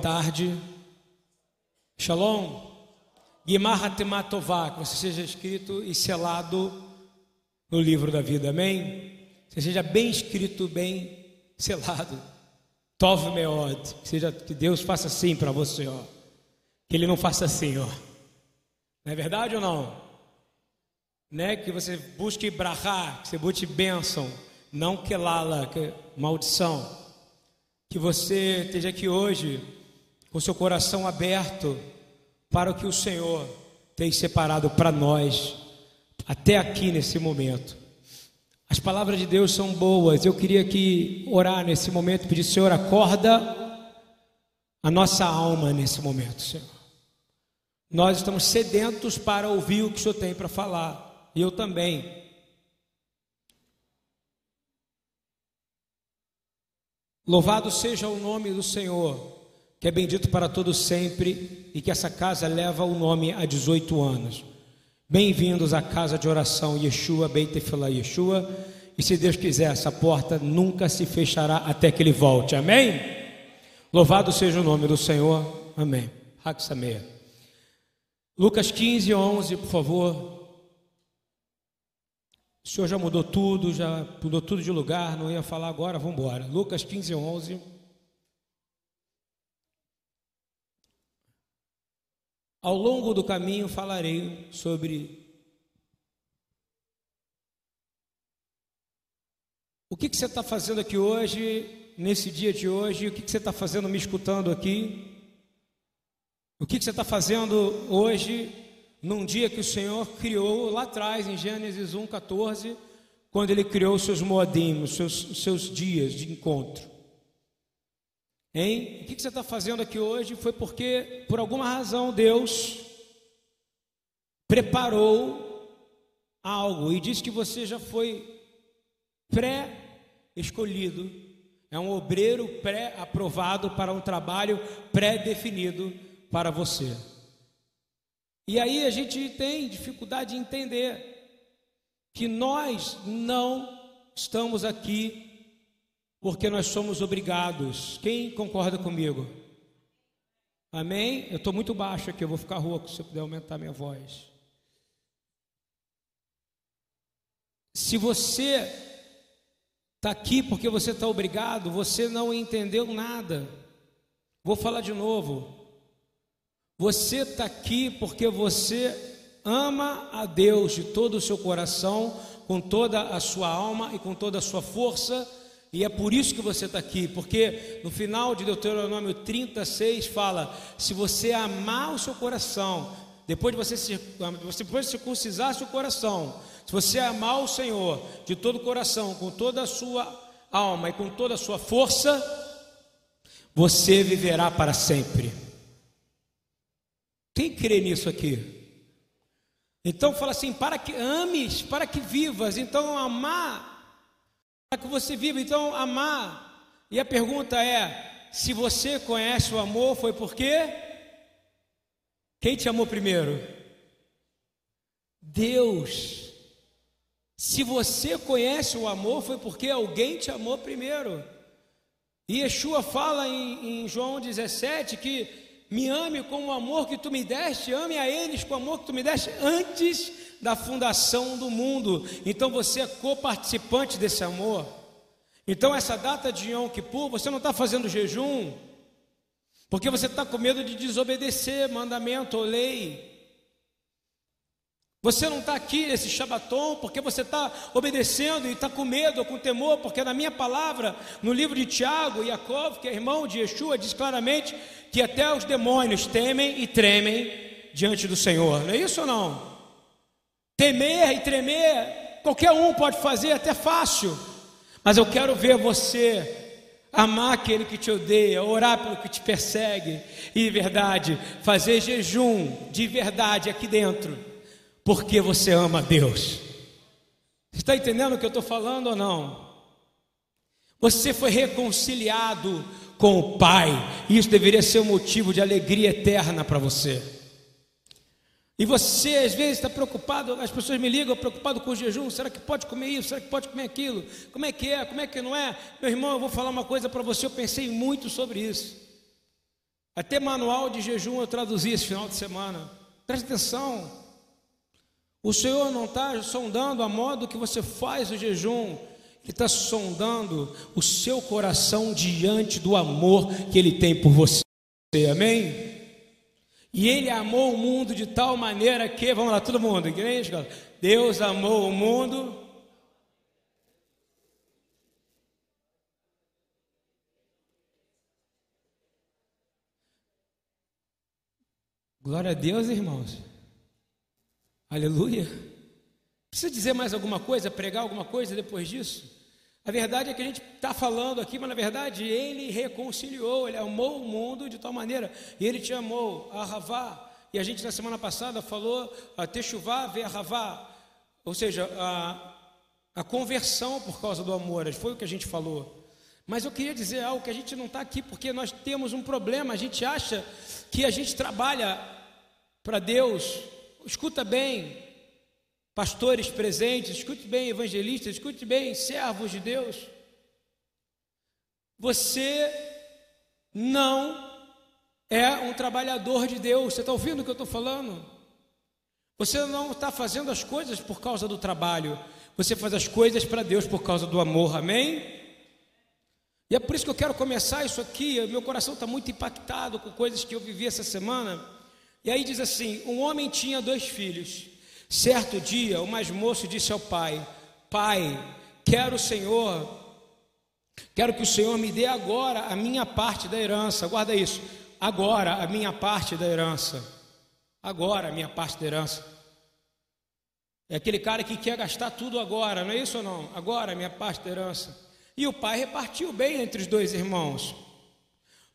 tarde. Shalom. Guimar Tematová, que você seja escrito e selado no livro da vida, amém? Que seja bem escrito, bem selado. Tov Meod, que, seja, que Deus faça assim para você, ó. Que Ele não faça assim, ó. Não é verdade ou não? Né? Que você busque brahá, que você busque bênção, não que é maldição. Que você esteja aqui hoje com seu coração aberto para o que o Senhor tem separado para nós até aqui nesse momento. As palavras de Deus são boas. Eu queria que orar nesse momento, pedir, Senhor, acorda a nossa alma nesse momento, Senhor. Nós estamos sedentos para ouvir o que o Senhor tem para falar. E eu também. Louvado seja o nome do Senhor, que é bendito para todos sempre e que essa casa leva o nome há 18 anos. Bem-vindos à casa de oração Yeshua, Beit Tefillah Yeshua. E se Deus quiser, essa porta nunca se fechará até que Ele volte. Amém? Louvado seja o nome do Senhor. Amém. Haksameia. Lucas 15, 11, por favor. O Senhor já mudou tudo, já mudou tudo de lugar, não ia falar agora, vamos embora. Lucas 15, 11. Ao longo do caminho falarei sobre o que, que você está fazendo aqui hoje, nesse dia de hoje, o que, que você está fazendo me escutando aqui, o que, que você está fazendo hoje num dia que o Senhor criou lá atrás, em Gênesis 1,14, quando ele criou seus moadim, os seus, seus dias de encontro. Hein? O que você está fazendo aqui hoje foi porque, por alguma razão, Deus preparou algo e disse que você já foi pré-escolhido, é um obreiro pré-aprovado para um trabalho pré-definido para você. E aí a gente tem dificuldade de entender que nós não estamos aqui porque nós somos obrigados. Quem concorda comigo? Amém? Eu estou muito baixo aqui, eu vou ficar rouco se eu puder aumentar minha voz. Se você está aqui porque você está obrigado, você não entendeu nada. Vou falar de novo. Você está aqui porque você ama a Deus de todo o seu coração, com toda a sua alma e com toda a sua força, e é por isso que você está aqui, porque no final de Deuteronômio 36 fala: se você amar o seu coração, depois de você, de circuncisar seu coração, se você amar o Senhor de todo o coração, com toda a sua alma e com toda a sua força, você viverá para sempre. Quem crê nisso aqui? Então fala assim: para que ames, para que vivas. Então amar, para que você viva. Então amar. E a pergunta é: se você conhece o amor, foi por quê? Quem te amou primeiro? Deus. Se você conhece o amor, foi porque alguém te amou primeiro. E Yeshua fala em, em João 17 que me ame com o amor que tu me deste, ame a eles com o amor que tu me deste antes da fundação do mundo. Então você é coparticipante desse amor. Então essa data de Yom Kippur, você não está fazendo jejum, porque você está com medo de desobedecer mandamento ou lei. Você não está aqui nesse Shabaton porque você está obedecendo e está com medo ou com temor, porque na minha palavra, no livro de Tiago, Yaakov, que é irmão de Yeshua, diz claramente que até os demônios temem e tremem diante do Senhor. Não é isso ou não? Temer e tremer, qualquer um pode fazer, até fácil. Mas eu quero ver você amar aquele que te odeia, orar pelo que te persegue, e de verdade, fazer jejum de verdade aqui dentro porque você ama Deus. Está entendendo o que eu estou falando ou não? Você foi reconciliado com o Pai, e isso deveria ser um motivo de alegria eterna para você. E você às vezes está preocupado, as pessoas me ligam preocupado com o jejum, será que pode comer isso? Será que pode comer aquilo? Como é que é? Como é que não é? Meu irmão, eu vou falar uma coisa para você, eu pensei muito sobre isso. Até manual de jejum eu traduzi esse final de semana. Preste atenção. O Senhor não está sondando a modo que você faz o jejum. Ele está sondando o seu coração diante do amor que Ele tem por você. Amém? E Ele amou o mundo de tal maneira que, vamos lá, todo mundo, igreja, Deus amou o mundo Glória a Deus, irmãos. Aleluia. Precisa dizer mais alguma coisa, pregar alguma coisa depois disso? A verdade é que a gente está falando aqui, mas na verdade ele reconciliou, ele amou o mundo de tal maneira, e ele te amou, a Ravá. E a gente na semana passada falou a Techuvá ver a Ravá, ou seja, a, a conversão por causa do amor, foi o que a gente falou. Mas eu queria dizer algo que a gente não está aqui porque nós temos um problema, a gente acha que a gente trabalha para Deus. Escuta bem, pastores presentes, escute bem, evangelistas, escute bem, servos de Deus. Você não é um trabalhador de Deus. Você está ouvindo o que eu estou falando? Você não está fazendo as coisas por causa do trabalho. Você faz as coisas para Deus por causa do amor. Amém? E é por isso que eu quero começar isso aqui. Meu coração está muito impactado com coisas que eu vivi essa semana. E aí diz assim: um homem tinha dois filhos. Certo dia, o mais moço disse ao pai: Pai, quero o Senhor, quero que o Senhor me dê agora a minha parte da herança. Guarda isso. Agora a minha parte da herança. Agora a minha parte da herança. É aquele cara que quer gastar tudo agora, não é isso ou não? Agora a minha parte da herança. E o pai repartiu bem entre os dois irmãos.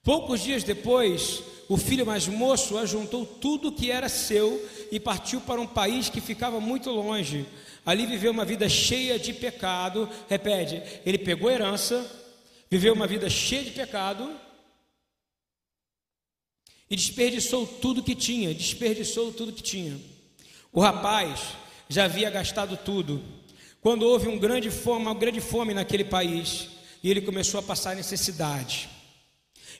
Poucos dias depois, o filho mais moço ajuntou tudo que era seu e partiu para um país que ficava muito longe. Ali viveu uma vida cheia de pecado. Repete, ele pegou herança, viveu uma vida cheia de pecado e desperdiçou tudo que tinha. Desperdiçou tudo que tinha. O rapaz já havia gastado tudo. Quando houve um grande fome, uma grande fome naquele país, e ele começou a passar necessidade.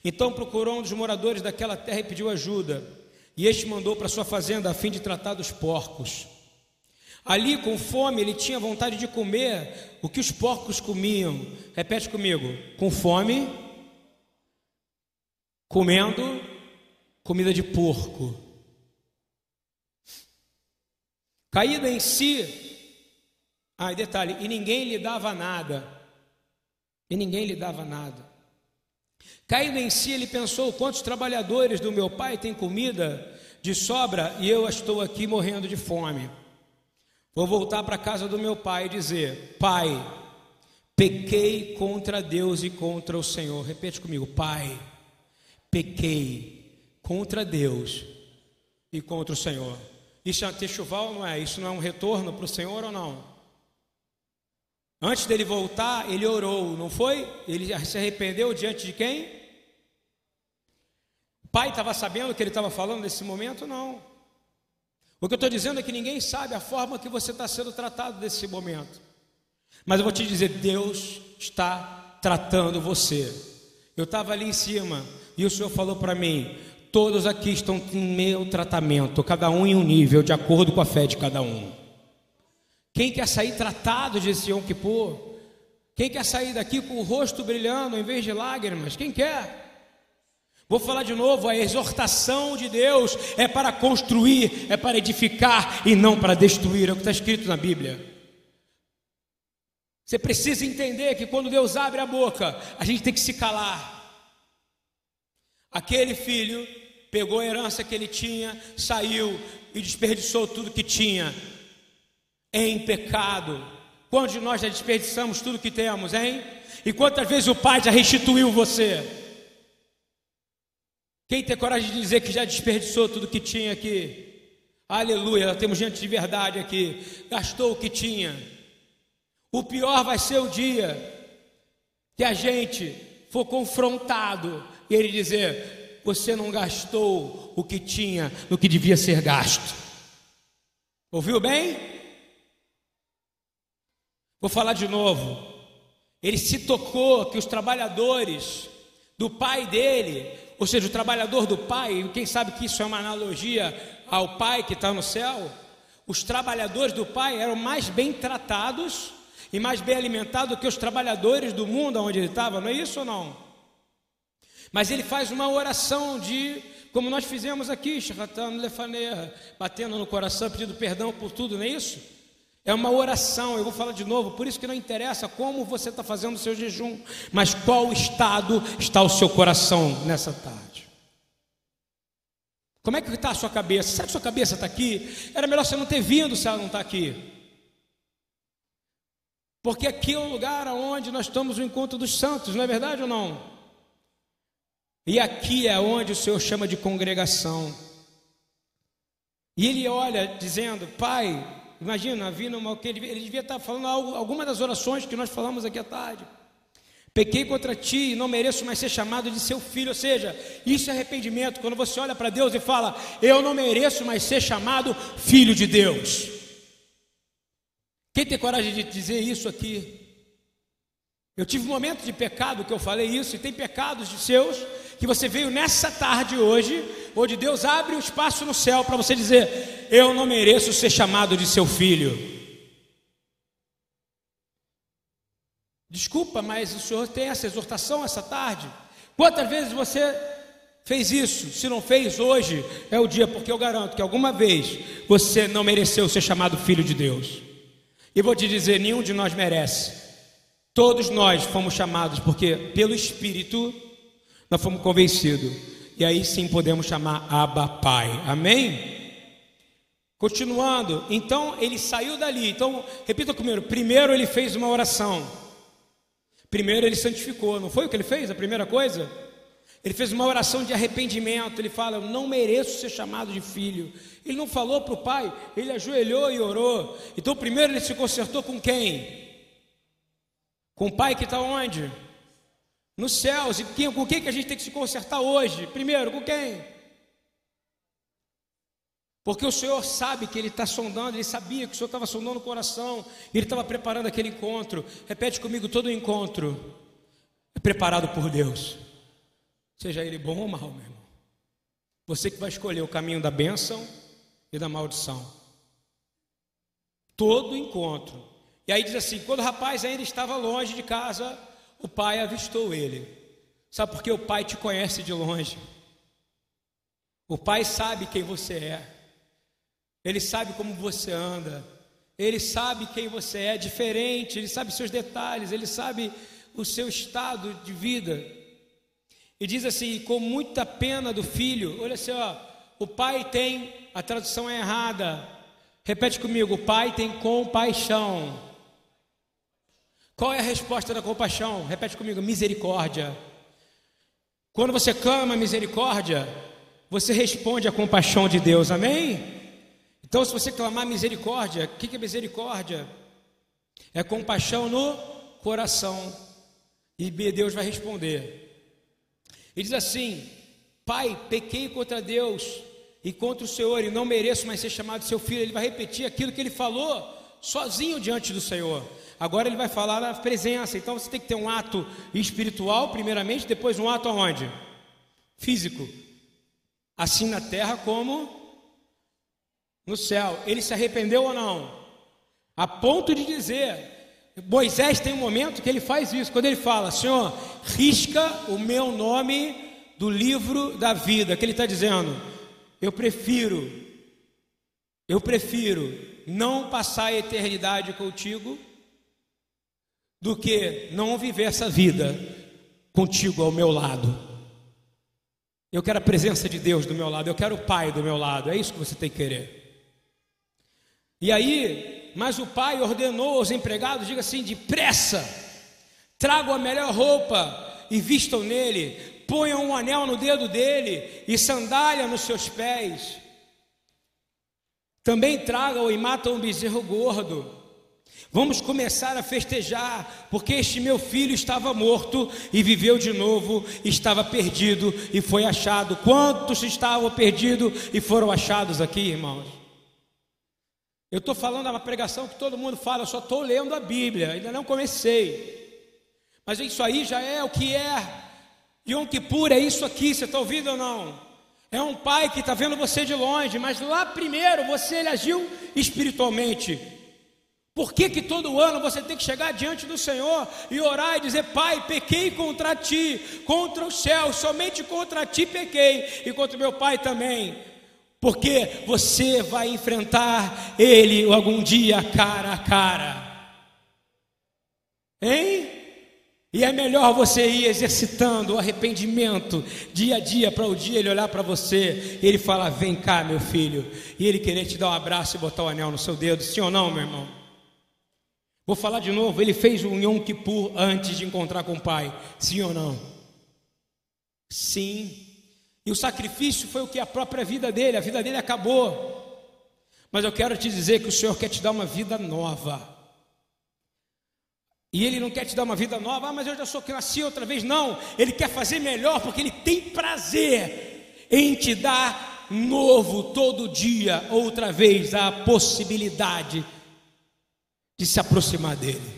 Então procurou um dos moradores daquela terra e pediu ajuda. E este mandou para sua fazenda a fim de tratar dos porcos. Ali, com fome, ele tinha vontade de comer o que os porcos comiam. Repete comigo: com fome, comendo comida de porco. Caído em si, ah, detalhe, e ninguém lhe dava nada. E ninguém lhe dava nada. Caído em si, ele pensou: quantos trabalhadores do meu pai têm comida de sobra e eu estou aqui morrendo de fome. Vou voltar para a casa do meu pai e dizer: Pai, pequei contra Deus e contra o Senhor. Repete comigo: Pai, pequei contra Deus e contra o Senhor. Isso é texuval, não é? Isso não é um retorno para o Senhor ou não? Antes dele voltar, ele orou, não foi? Ele se arrependeu diante de quem? pai estava sabendo o que ele estava falando nesse momento? Não. O que eu estou dizendo é que ninguém sabe a forma que você está sendo tratado nesse momento. Mas eu vou te dizer: Deus está tratando você. Eu estava ali em cima e o Senhor falou para mim: todos aqui estão em meu tratamento, cada um em um nível, de acordo com a fé de cada um. Quem quer sair tratado de Yom Kippur? Quem quer sair daqui com o rosto brilhando em vez de lágrimas? Quem quer? Vou falar de novo: a exortação de Deus é para construir, é para edificar e não para destruir, é o que está escrito na Bíblia. Você precisa entender que quando Deus abre a boca, a gente tem que se calar. Aquele filho pegou a herança que ele tinha, saiu e desperdiçou tudo que tinha em pecado. Quantos de nós já desperdiçamos tudo que temos, hein? E quantas vezes o Pai já restituiu você? Quem tem coragem de dizer que já desperdiçou tudo que tinha aqui? Aleluia, temos gente de verdade aqui. Gastou o que tinha. O pior vai ser o dia que a gente for confrontado e ele dizer: Você não gastou o que tinha no que devia ser gasto. Ouviu bem? Vou falar de novo. Ele se tocou que os trabalhadores do pai dele ou seja, o trabalhador do pai, quem sabe que isso é uma analogia ao pai que está no céu, os trabalhadores do pai eram mais bem tratados e mais bem alimentados do que os trabalhadores do mundo onde ele estava, não é isso ou não? Mas ele faz uma oração de, como nós fizemos aqui, batendo no coração, pedindo perdão por tudo, não é isso? É uma oração, eu vou falar de novo, por isso que não interessa como você está fazendo o seu jejum, mas qual estado está o seu coração nessa tarde. Como é que está a sua cabeça? Será que sua cabeça está aqui? Era melhor você não ter vindo se ela não está aqui. Porque aqui é o lugar onde nós estamos no encontro dos santos, não é verdade ou não? E aqui é onde o Senhor chama de congregação. E ele olha dizendo: Pai, Imagina, vindo uma, ele, ele devia estar falando algo, alguma das orações que nós falamos aqui à tarde. Pequei contra ti e não mereço mais ser chamado de seu filho. Ou seja, isso é arrependimento. Quando você olha para Deus e fala, eu não mereço mais ser chamado filho de Deus. Quem tem coragem de dizer isso aqui? Eu tive um momento de pecado que eu falei isso, e tem pecados de seus que você veio nessa tarde hoje, onde Deus abre um espaço no céu para você dizer: Eu não mereço ser chamado de seu filho. Desculpa, mas o Senhor tem essa exortação essa tarde. Quantas vezes você fez isso? Se não fez hoje, é o dia, porque eu garanto que alguma vez você não mereceu ser chamado filho de Deus. E vou te dizer: nenhum de nós merece. Todos nós fomos chamados porque pelo Espírito nós fomos convencidos. E aí sim podemos chamar Abba Pai. Amém? Continuando, então ele saiu dali. Então, repita comigo: primeiro ele fez uma oração. Primeiro ele santificou, não foi o que ele fez? A primeira coisa? Ele fez uma oração de arrependimento. Ele fala: Eu não mereço ser chamado de filho. Ele não falou para o pai, ele ajoelhou e orou. Então, primeiro ele se consertou com quem? Com o pai que está onde? Nos céus. E quem, com quem que a gente tem que se consertar hoje? Primeiro, com quem? Porque o Senhor sabe que Ele está sondando, Ele sabia que o Senhor estava sondando o coração, Ele estava preparando aquele encontro. Repete comigo: todo encontro é preparado por Deus, seja ele bom ou mal, meu irmão. Você que vai escolher o caminho da bênção e da maldição. Todo encontro. E aí diz assim: quando o rapaz ainda estava longe de casa, o pai avistou ele. Sabe por que o pai te conhece de longe? O pai sabe quem você é. Ele sabe como você anda. Ele sabe quem você é, diferente, ele sabe seus detalhes, ele sabe o seu estado de vida. E diz assim: com muita pena do filho, olha assim, ó, o pai tem, a tradução é errada. Repete comigo: o pai tem compaixão. Qual é a resposta da compaixão? Repete comigo: misericórdia. Quando você clama misericórdia, você responde à compaixão de Deus, amém? Então, se você clamar misericórdia, o que é misericórdia? É compaixão no coração, e Deus vai responder. E diz assim: Pai, pequei contra Deus e contra o Senhor, e não mereço mais ser chamado seu filho. Ele vai repetir aquilo que ele falou sozinho diante do Senhor. Agora ele vai falar da presença. Então você tem que ter um ato espiritual, primeiramente, depois um ato aonde? Físico. Assim na terra como no céu. Ele se arrependeu ou não? A ponto de dizer, Moisés tem um momento que ele faz isso, quando ele fala, Senhor, risca o meu nome do livro da vida, que ele está dizendo, eu prefiro, eu prefiro não passar a eternidade contigo do que não viver essa vida contigo ao meu lado. Eu quero a presença de Deus do meu lado, eu quero o Pai do meu lado, é isso que você tem que querer. E aí, mas o pai ordenou aos empregados: diga assim, depressa, tragam a melhor roupa e vistam nele, ponham um anel no dedo dele e sandália nos seus pés. Também tragam e matam um bezerro gordo Vamos começar a festejar, porque este meu filho estava morto e viveu de novo, estava perdido e foi achado. Quantos estavam perdidos e foram achados aqui, irmãos? Eu estou falando uma pregação que todo mundo fala, eu só estou lendo a Bíblia, ainda não comecei. Mas isso aí já é o que é Yom Kippur é isso aqui, você está ouvindo ou não? É um pai que está vendo você de longe, mas lá primeiro você ele agiu espiritualmente. Por que, que todo ano você tem que chegar diante do Senhor e orar e dizer: Pai, pequei contra ti, contra o céu, somente contra ti pequei e contra meu pai também? Porque você vai enfrentar ele algum dia cara a cara. Hein? E é melhor você ir exercitando o arrependimento dia a dia para o dia ele olhar para você e ele falar: Vem cá, meu filho, e ele querer te dar um abraço e botar o anel no seu dedo, sim ou não, meu irmão? Vou falar de novo: ele fez um Yom Kippur antes de encontrar com o pai, sim ou não? Sim. E o sacrifício foi o que? A própria vida dele, a vida dele acabou. Mas eu quero te dizer que o Senhor quer te dar uma vida nova. E ele não quer te dar uma vida nova, ah, mas eu já sou que nasci outra vez. Não, ele quer fazer melhor porque ele tem prazer em te dar novo todo dia, outra vez, a possibilidade de se aproximar dele.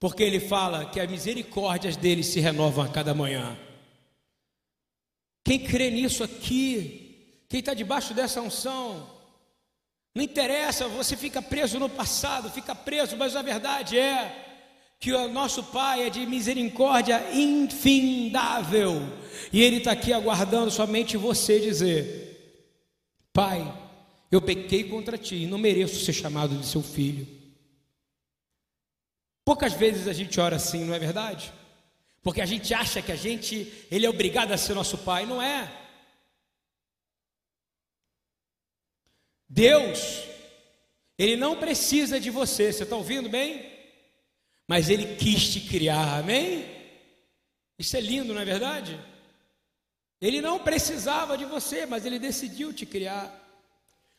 Porque ele fala que as misericórdias dele se renovam a cada manhã. Quem crê nisso aqui, quem está debaixo dessa unção, não interessa, você fica preso no passado, fica preso, mas a verdade é que o nosso Pai é de misericórdia infindável, e Ele está aqui aguardando somente você dizer: Pai, eu pequei contra ti e não mereço ser chamado de seu filho. Poucas vezes a gente ora assim, não é verdade? Porque a gente acha que a gente, ele é obrigado a ser nosso pai, não é? Deus, Ele não precisa de você, você está ouvindo bem? Mas Ele quis te criar, amém? Isso é lindo, não é verdade? Ele não precisava de você, mas Ele decidiu te criar.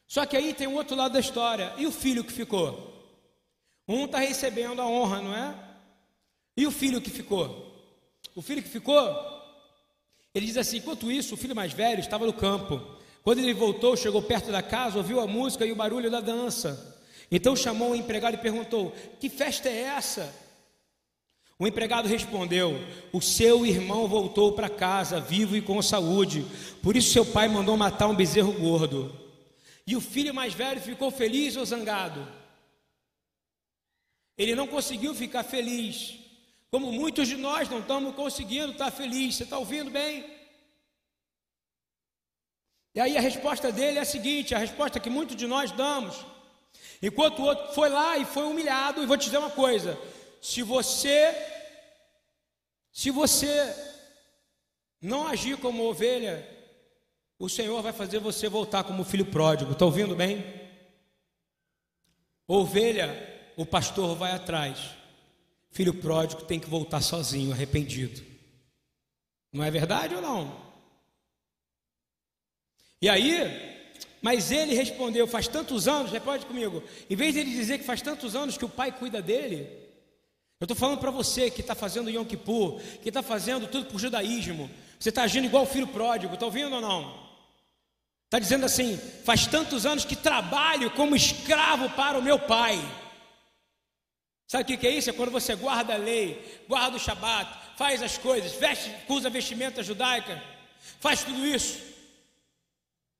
Só que aí tem o outro lado da história. E o filho que ficou? Um está recebendo a honra, não é? E o filho que ficou? O filho que ficou, ele diz assim: enquanto isso, o filho mais velho estava no campo. Quando ele voltou, chegou perto da casa, ouviu a música e o barulho da dança. Então chamou o empregado e perguntou: Que festa é essa? O empregado respondeu: O seu irmão voltou para casa, vivo e com saúde. Por isso seu pai mandou matar um bezerro gordo. E o filho mais velho ficou feliz ou zangado? Ele não conseguiu ficar feliz. Como muitos de nós não estamos conseguindo estar felizes. Você está ouvindo bem? E aí a resposta dele é a seguinte: a resposta que muitos de nós damos. Enquanto o outro foi lá e foi humilhado, e vou te dizer uma coisa: se você, se você não agir como ovelha, o Senhor vai fazer você voltar como filho pródigo. Está ouvindo bem? Ovelha, o pastor vai atrás. Filho pródigo tem que voltar sozinho, arrependido. Não é verdade ou não? E aí, mas ele respondeu: faz tantos anos, repete comigo, em vez de ele dizer que faz tantos anos que o pai cuida dele, eu estou falando para você que está fazendo Yom Kippur, que está fazendo tudo por judaísmo, você está agindo igual o filho pródigo, está ouvindo ou não? Está dizendo assim: faz tantos anos que trabalho como escravo para o meu pai. Sabe o que é isso? É quando você guarda a lei, guarda o Shabat, faz as coisas, veste, usa vestimenta judaica, faz tudo isso.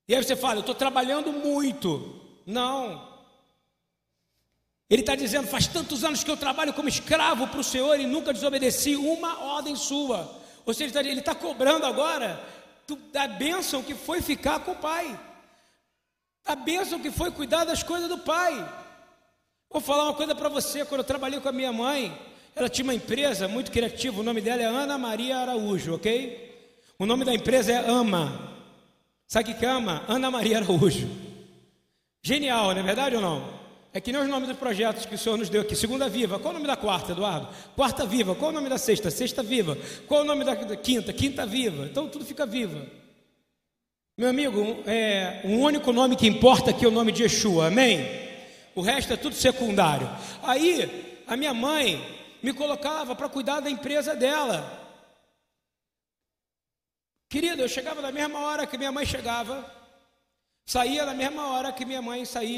E aí você fala, eu estou trabalhando muito. Não. Ele está dizendo, faz tantos anos que eu trabalho como escravo para o Senhor e nunca desobedeci uma ordem sua. Ou seja, ele está cobrando agora da bênção que foi ficar com o pai. A bênção que foi cuidar das coisas do pai. Vou falar uma coisa para você, quando eu trabalhei com a minha mãe, ela tinha uma empresa muito criativa, o nome dela é Ana Maria Araújo, ok? O nome da empresa é AMA, Sabe que ama? Ana Maria Araújo. Genial, não é verdade ou não? É que nem os nomes dos projetos que o Senhor nos deu aqui. Segunda Viva, qual o nome da quarta, Eduardo? Quarta Viva, qual o nome da sexta? Sexta Viva. Qual o nome da quinta? Quinta Viva. Então tudo fica viva. Meu amigo, é, um único nome que importa aqui é o nome de Yeshua, amém? O resto é tudo secundário. Aí, a minha mãe me colocava para cuidar da empresa dela. Querido, eu chegava na mesma hora que minha mãe chegava, saía na mesma hora que minha mãe saía.